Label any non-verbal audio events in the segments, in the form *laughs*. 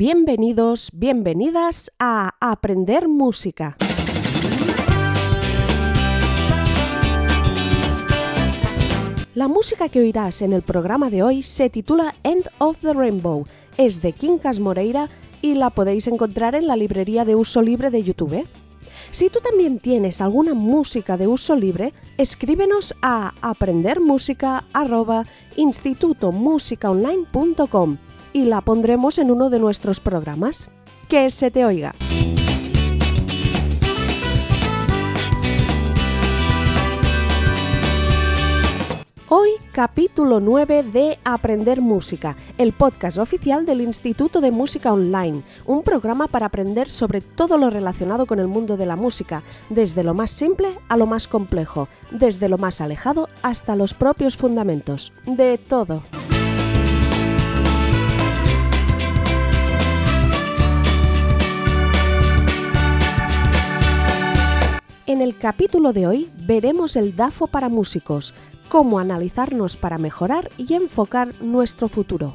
Bienvenidos, bienvenidas a Aprender Música. La música que oirás en el programa de hoy se titula End of the Rainbow, es de Quincas Moreira y la podéis encontrar en la librería de uso libre de YouTube. Si tú también tienes alguna música de uso libre, escríbenos a aprendermusica.institutomusicaonline.com y la pondremos en uno de nuestros programas. Que se te oiga. Hoy capítulo 9 de Aprender Música, el podcast oficial del Instituto de Música Online, un programa para aprender sobre todo lo relacionado con el mundo de la música, desde lo más simple a lo más complejo, desde lo más alejado hasta los propios fundamentos, de todo. En el capítulo de hoy veremos el DAFO para músicos, cómo analizarnos para mejorar y enfocar nuestro futuro.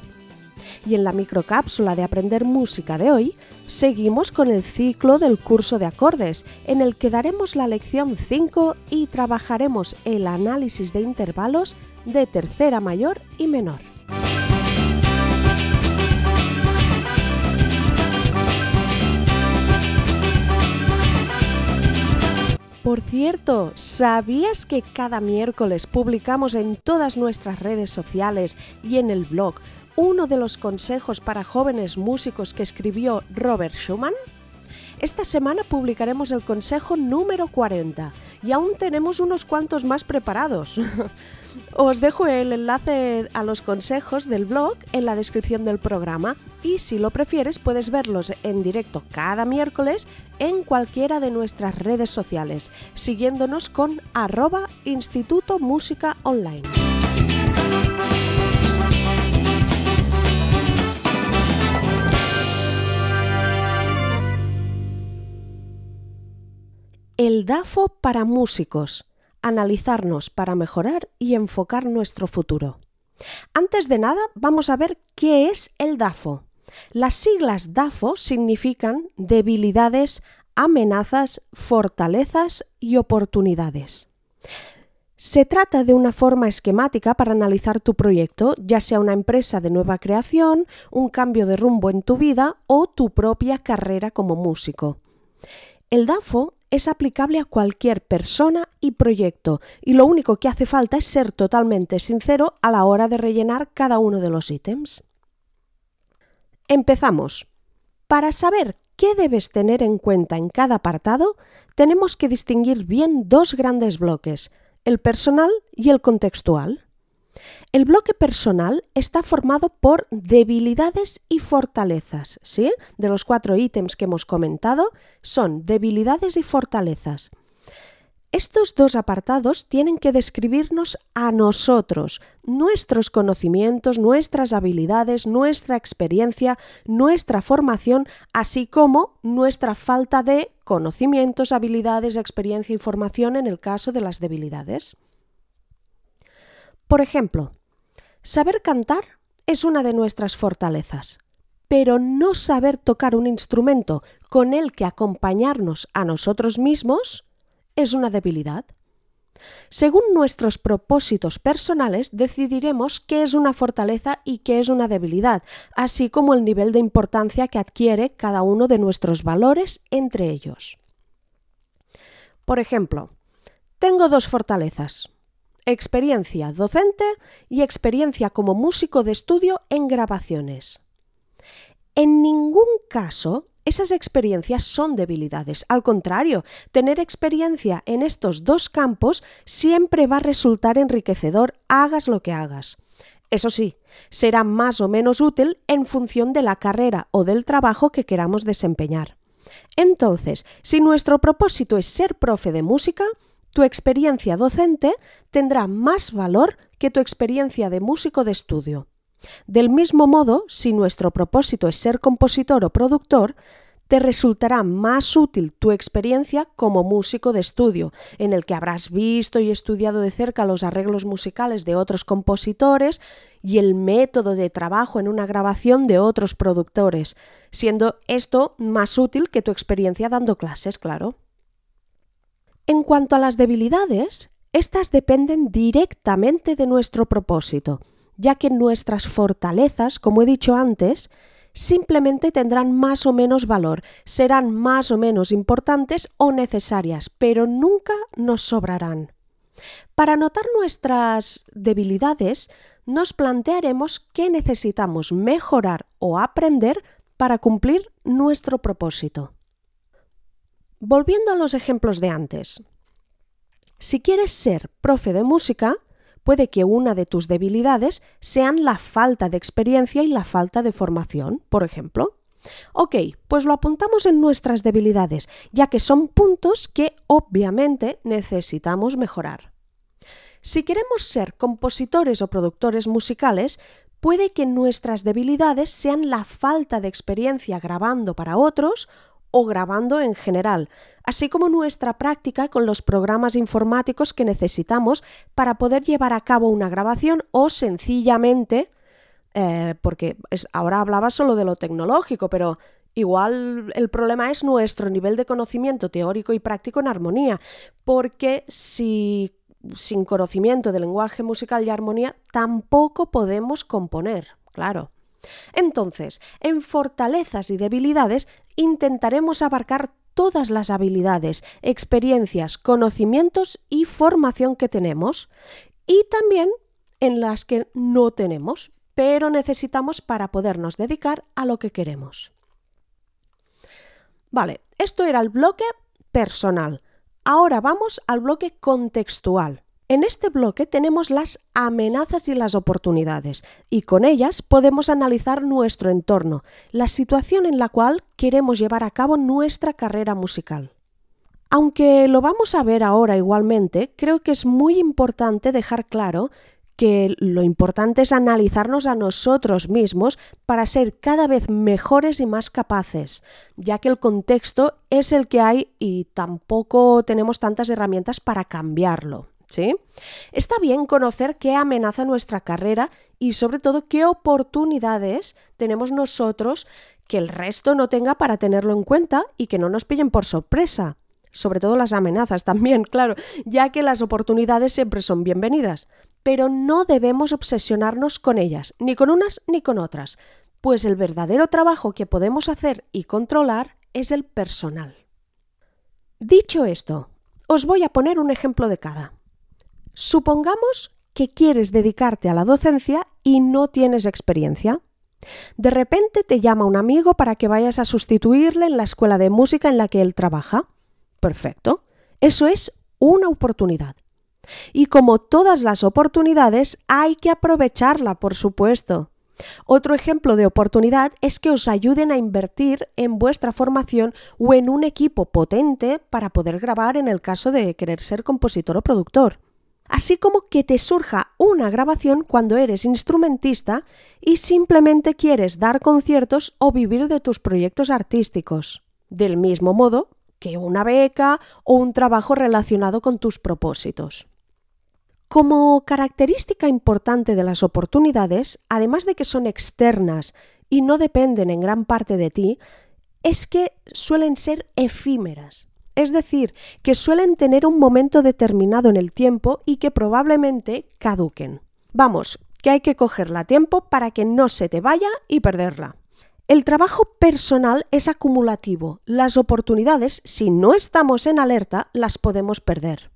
Y en la microcápsula de Aprender Música de hoy, seguimos con el ciclo del curso de acordes, en el que daremos la lección 5 y trabajaremos el análisis de intervalos de tercera mayor y menor. Por cierto, ¿sabías que cada miércoles publicamos en todas nuestras redes sociales y en el blog uno de los consejos para jóvenes músicos que escribió Robert Schumann? Esta semana publicaremos el consejo número 40 y aún tenemos unos cuantos más preparados. *laughs* Os dejo el enlace a los consejos del blog en la descripción del programa y si lo prefieres puedes verlos en directo cada miércoles en cualquiera de nuestras redes sociales, siguiéndonos con arroba Instituto Música Online. El DAFO para músicos analizarnos para mejorar y enfocar nuestro futuro. Antes de nada, vamos a ver qué es el DAFO. Las siglas DAFO significan debilidades, amenazas, fortalezas y oportunidades. Se trata de una forma esquemática para analizar tu proyecto, ya sea una empresa de nueva creación, un cambio de rumbo en tu vida o tu propia carrera como músico. El DAFO es aplicable a cualquier persona y proyecto y lo único que hace falta es ser totalmente sincero a la hora de rellenar cada uno de los ítems. Empezamos. Para saber qué debes tener en cuenta en cada apartado, tenemos que distinguir bien dos grandes bloques, el personal y el contextual. El bloque personal está formado por debilidades y fortalezas, ¿sí? De los cuatro ítems que hemos comentado, son debilidades y fortalezas. Estos dos apartados tienen que describirnos a nosotros, nuestros conocimientos, nuestras habilidades, nuestra experiencia, nuestra formación, así como nuestra falta de conocimientos, habilidades, experiencia y formación en el caso de las debilidades. Por ejemplo, Saber cantar es una de nuestras fortalezas, pero no saber tocar un instrumento con el que acompañarnos a nosotros mismos es una debilidad. Según nuestros propósitos personales, decidiremos qué es una fortaleza y qué es una debilidad, así como el nivel de importancia que adquiere cada uno de nuestros valores entre ellos. Por ejemplo, tengo dos fortalezas, experiencia docente y experiencia como músico de estudio en grabaciones. En ningún caso esas experiencias son debilidades. Al contrario, tener experiencia en estos dos campos siempre va a resultar enriquecedor, hagas lo que hagas. Eso sí, será más o menos útil en función de la carrera o del trabajo que queramos desempeñar. Entonces, si nuestro propósito es ser profe de música, tu experiencia docente tendrá más valor que tu experiencia de músico de estudio. Del mismo modo, si nuestro propósito es ser compositor o productor, te resultará más útil tu experiencia como músico de estudio, en el que habrás visto y estudiado de cerca los arreglos musicales de otros compositores y el método de trabajo en una grabación de otros productores, siendo esto más útil que tu experiencia dando clases, claro. En cuanto a las debilidades, estas dependen directamente de nuestro propósito, ya que nuestras fortalezas, como he dicho antes, simplemente tendrán más o menos valor, serán más o menos importantes o necesarias, pero nunca nos sobrarán. Para notar nuestras debilidades, nos plantearemos qué necesitamos mejorar o aprender para cumplir nuestro propósito. Volviendo a los ejemplos de antes. Si quieres ser profe de música, puede que una de tus debilidades sean la falta de experiencia y la falta de formación, por ejemplo. Ok, pues lo apuntamos en nuestras debilidades, ya que son puntos que obviamente necesitamos mejorar. Si queremos ser compositores o productores musicales, puede que nuestras debilidades sean la falta de experiencia grabando para otros o grabando en general, así como nuestra práctica con los programas informáticos que necesitamos para poder llevar a cabo una grabación o sencillamente, eh, porque ahora hablaba solo de lo tecnológico, pero igual el problema es nuestro nivel de conocimiento teórico y práctico en armonía, porque si sin conocimiento del lenguaje musical y armonía tampoco podemos componer, claro. Entonces, en fortalezas y debilidades intentaremos abarcar todas las habilidades, experiencias, conocimientos y formación que tenemos y también en las que no tenemos, pero necesitamos para podernos dedicar a lo que queremos. Vale, esto era el bloque personal. Ahora vamos al bloque contextual. En este bloque tenemos las amenazas y las oportunidades, y con ellas podemos analizar nuestro entorno, la situación en la cual queremos llevar a cabo nuestra carrera musical. Aunque lo vamos a ver ahora igualmente, creo que es muy importante dejar claro que lo importante es analizarnos a nosotros mismos para ser cada vez mejores y más capaces, ya que el contexto es el que hay y tampoco tenemos tantas herramientas para cambiarlo. Está bien conocer qué amenaza nuestra carrera y sobre todo qué oportunidades tenemos nosotros que el resto no tenga para tenerlo en cuenta y que no nos pillen por sorpresa. Sobre todo las amenazas también, *laughs* claro, ya que las oportunidades siempre son bienvenidas. Pero no debemos obsesionarnos con ellas, ni con unas ni con otras, pues el verdadero trabajo que podemos hacer y controlar es el personal. Dicho esto, os voy a poner un ejemplo de cada. Supongamos que quieres dedicarte a la docencia y no tienes experiencia. De repente te llama un amigo para que vayas a sustituirle en la escuela de música en la que él trabaja. Perfecto. Eso es una oportunidad. Y como todas las oportunidades, hay que aprovecharla, por supuesto. Otro ejemplo de oportunidad es que os ayuden a invertir en vuestra formación o en un equipo potente para poder grabar en el caso de querer ser compositor o productor así como que te surja una grabación cuando eres instrumentista y simplemente quieres dar conciertos o vivir de tus proyectos artísticos, del mismo modo que una beca o un trabajo relacionado con tus propósitos. Como característica importante de las oportunidades, además de que son externas y no dependen en gran parte de ti, es que suelen ser efímeras es decir, que suelen tener un momento determinado en el tiempo y que probablemente caduquen. Vamos, que hay que cogerla a tiempo para que no se te vaya y perderla. El trabajo personal es acumulativo. Las oportunidades, si no estamos en alerta, las podemos perder.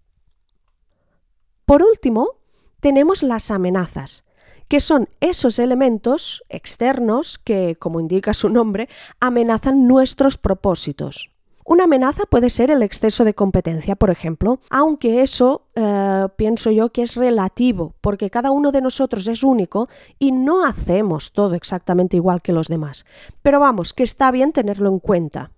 Por último, tenemos las amenazas, que son esos elementos externos que, como indica su nombre, amenazan nuestros propósitos. Una amenaza puede ser el exceso de competencia, por ejemplo, aunque eso eh, pienso yo que es relativo, porque cada uno de nosotros es único y no hacemos todo exactamente igual que los demás. Pero vamos, que está bien tenerlo en cuenta.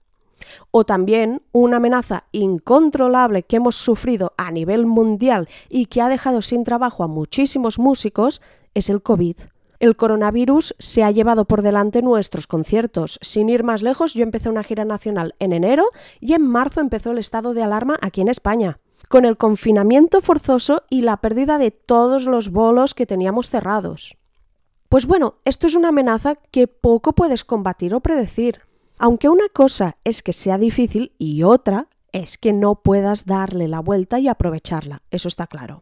O también una amenaza incontrolable que hemos sufrido a nivel mundial y que ha dejado sin trabajo a muchísimos músicos es el COVID. El coronavirus se ha llevado por delante nuestros conciertos. Sin ir más lejos, yo empecé una gira nacional en enero y en marzo empezó el estado de alarma aquí en España con el confinamiento forzoso y la pérdida de todos los bolos que teníamos cerrados. Pues bueno, esto es una amenaza que poco puedes combatir o predecir. Aunque una cosa es que sea difícil y otra es que no puedas darle la vuelta y aprovecharla, eso está claro.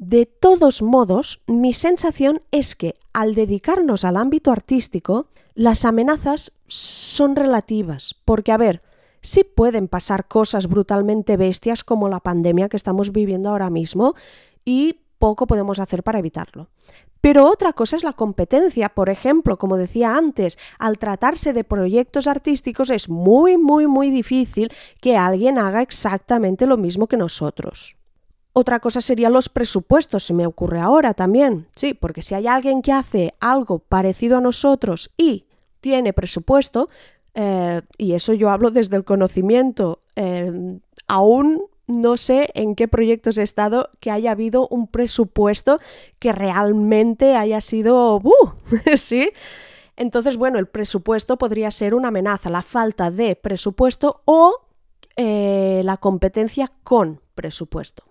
De todos modos, mi sensación es que al dedicarnos al ámbito artístico, las amenazas son relativas, porque a ver, sí pueden pasar cosas brutalmente bestias como la pandemia que estamos viviendo ahora mismo y poco podemos hacer para evitarlo. Pero otra cosa es la competencia. Por ejemplo, como decía antes, al tratarse de proyectos artísticos es muy, muy, muy difícil que alguien haga exactamente lo mismo que nosotros. Otra cosa serían los presupuestos, se me ocurre ahora también. Sí, porque si hay alguien que hace algo parecido a nosotros y tiene presupuesto, eh, y eso yo hablo desde el conocimiento, eh, aún no sé en qué proyectos he estado que haya habido un presupuesto que realmente haya sido... *laughs* ¿Sí? Entonces, bueno, el presupuesto podría ser una amenaza, la falta de presupuesto o eh, la competencia con presupuesto.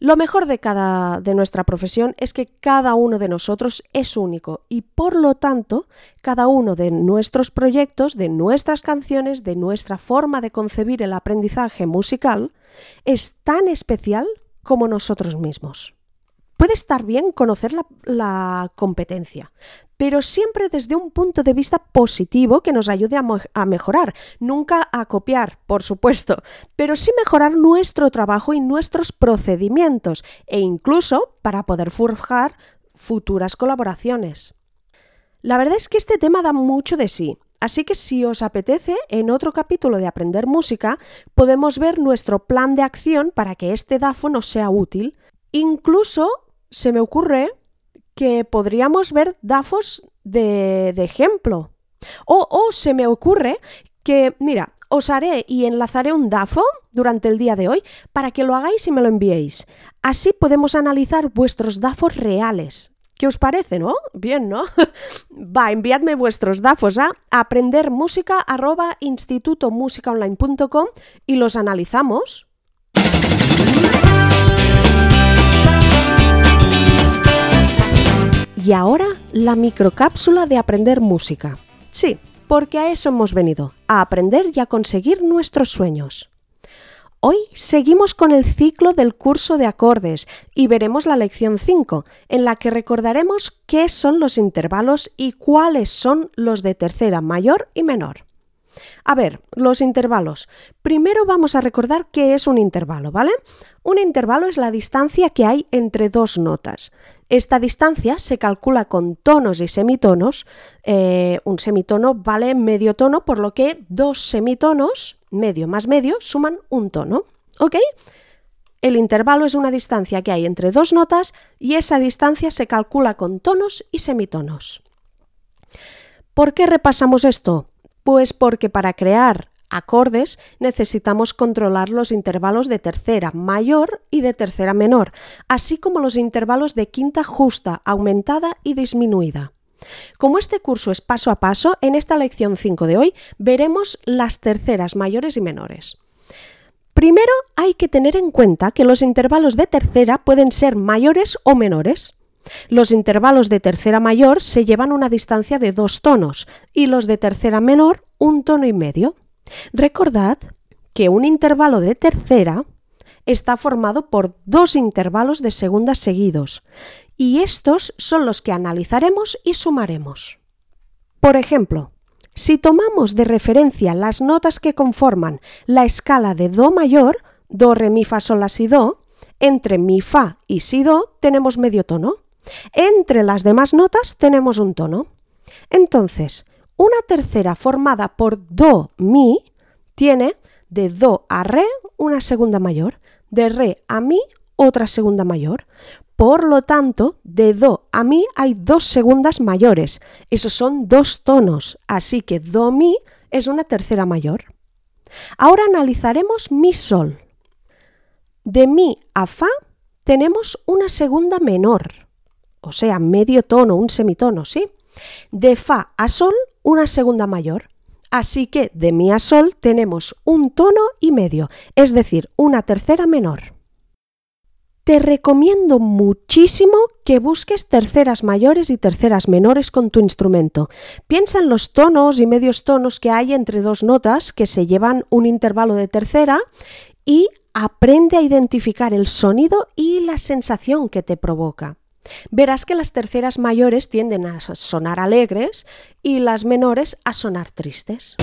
Lo mejor de cada de nuestra profesión es que cada uno de nosotros es único y por lo tanto, cada uno de nuestros proyectos, de nuestras canciones, de nuestra forma de concebir el aprendizaje musical es tan especial como nosotros mismos. Puede estar bien conocer la, competencia, pero siempre desde un punto de vista positivo que nos ayude a, a, mejorar, nunca a copiar, por supuesto, pero sí mejorar nuestro trabajo y nuestros procedimientos e incluso para poder forjar futuras colaboraciones. La verdad es que este tema da mucho de sí, así que si os apetece, en otro capítulo de Aprender Música podemos ver nuestro plan de acción para que este DAFO nos sea útil, incluso se me ocurre que podríamos ver DAFOs de, ejemplo. O, se me ocurre que, mira, os haré y enlazaré un DAFO durante el día de hoy para que lo hagáis y me lo enviéis. Así podemos analizar vuestros DAFOs reales. ¿Qué os parece, no? Bien, ¿no? *laughs* Va, enviadme vuestros DAFOs a aprendermusica.institutomusicaonline.com y los analizamos. Y ahora la microcápsula de aprender música. Sí, porque a eso hemos venido, a aprender y a conseguir nuestros sueños. Hoy seguimos con el ciclo del curso de acordes y veremos la lección 5, en la que recordaremos qué son los intervalos y cuáles son los de tercera mayor y menor. A ver, los intervalos. Primero vamos a recordar qué es un intervalo, ¿vale? Un intervalo es la distancia que hay entre dos notas. Esta distancia se calcula con tonos y semitonos. Eh, un semitono vale medio tono, por lo que dos semitonos, medio más medio, suman un tono. ¿Ok? El intervalo es una distancia que hay entre dos notas y esa distancia se calcula con tonos y semitonos. ¿Por qué repasamos esto? Pues porque para crear acordes necesitamos controlar los intervalos de tercera mayor y de tercera menor, así como los intervalos de quinta justa, aumentada y disminuida. Como este curso es paso a paso, en esta lección 5 de hoy veremos las terceras mayores y menores. Primero hay que tener en cuenta que los intervalos de tercera pueden ser mayores o menores. Los intervalos de tercera mayor se llevan una distancia de dos tonos y los de tercera menor un tono y medio. Recordad que un intervalo de tercera está formado por dos intervalos de segunda seguidos y estos son los que analizaremos y sumaremos. Por ejemplo, si tomamos de referencia las notas que conforman la escala de Do mayor, Do, Re, Mi, Fa, Sol, La, Si, Do, entre Mi, Fa y Si, Do tenemos medio tono. Entre las demás notas tenemos un tono. Entonces, una tercera formada por Do, Mi tiene de Do a Re una segunda mayor, de Re a Mi otra segunda mayor. Por lo tanto, de Do a Mi hay dos segundas mayores. Esos son dos tonos, así que Do Mi es una tercera mayor. Ahora analizaremos Mi Sol. De Mi a Fa tenemos una segunda menor. O sea, medio tono, un semitono, ¿sí? De Fa a Sol, una segunda mayor. Así que de Mi a Sol tenemos un tono y medio, es decir, una tercera menor. Te recomiendo muchísimo que busques terceras mayores y terceras menores con tu instrumento. Piensa en los tonos y medios tonos que hay entre dos notas que se llevan un intervalo de tercera y aprende a identificar el sonido y la sensación que te provoca. Verás que las terceras mayores tienden a sonar alegres y las menores a sonar tristes.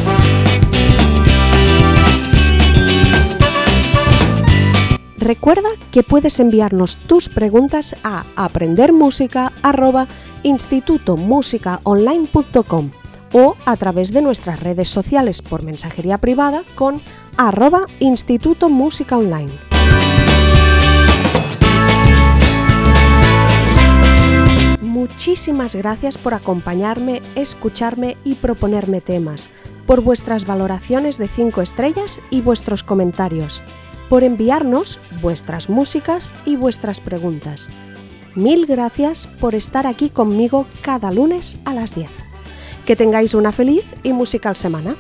Recuerda que puedes enviarnos tus preguntas a aprendermusica.institutomusicaonline.com o a través de nuestras redes sociales por mensajería privada con arroba Instituto Música Online. Muchísimas gracias por acompañarme, escucharme y proponerme temas, por vuestras valoraciones de 5 estrellas y vuestros comentarios por enviarnos vuestras músicas y vuestras preguntas. Mil gracias por estar aquí conmigo cada lunes a las 10. Que tengáis una feliz y musical semana.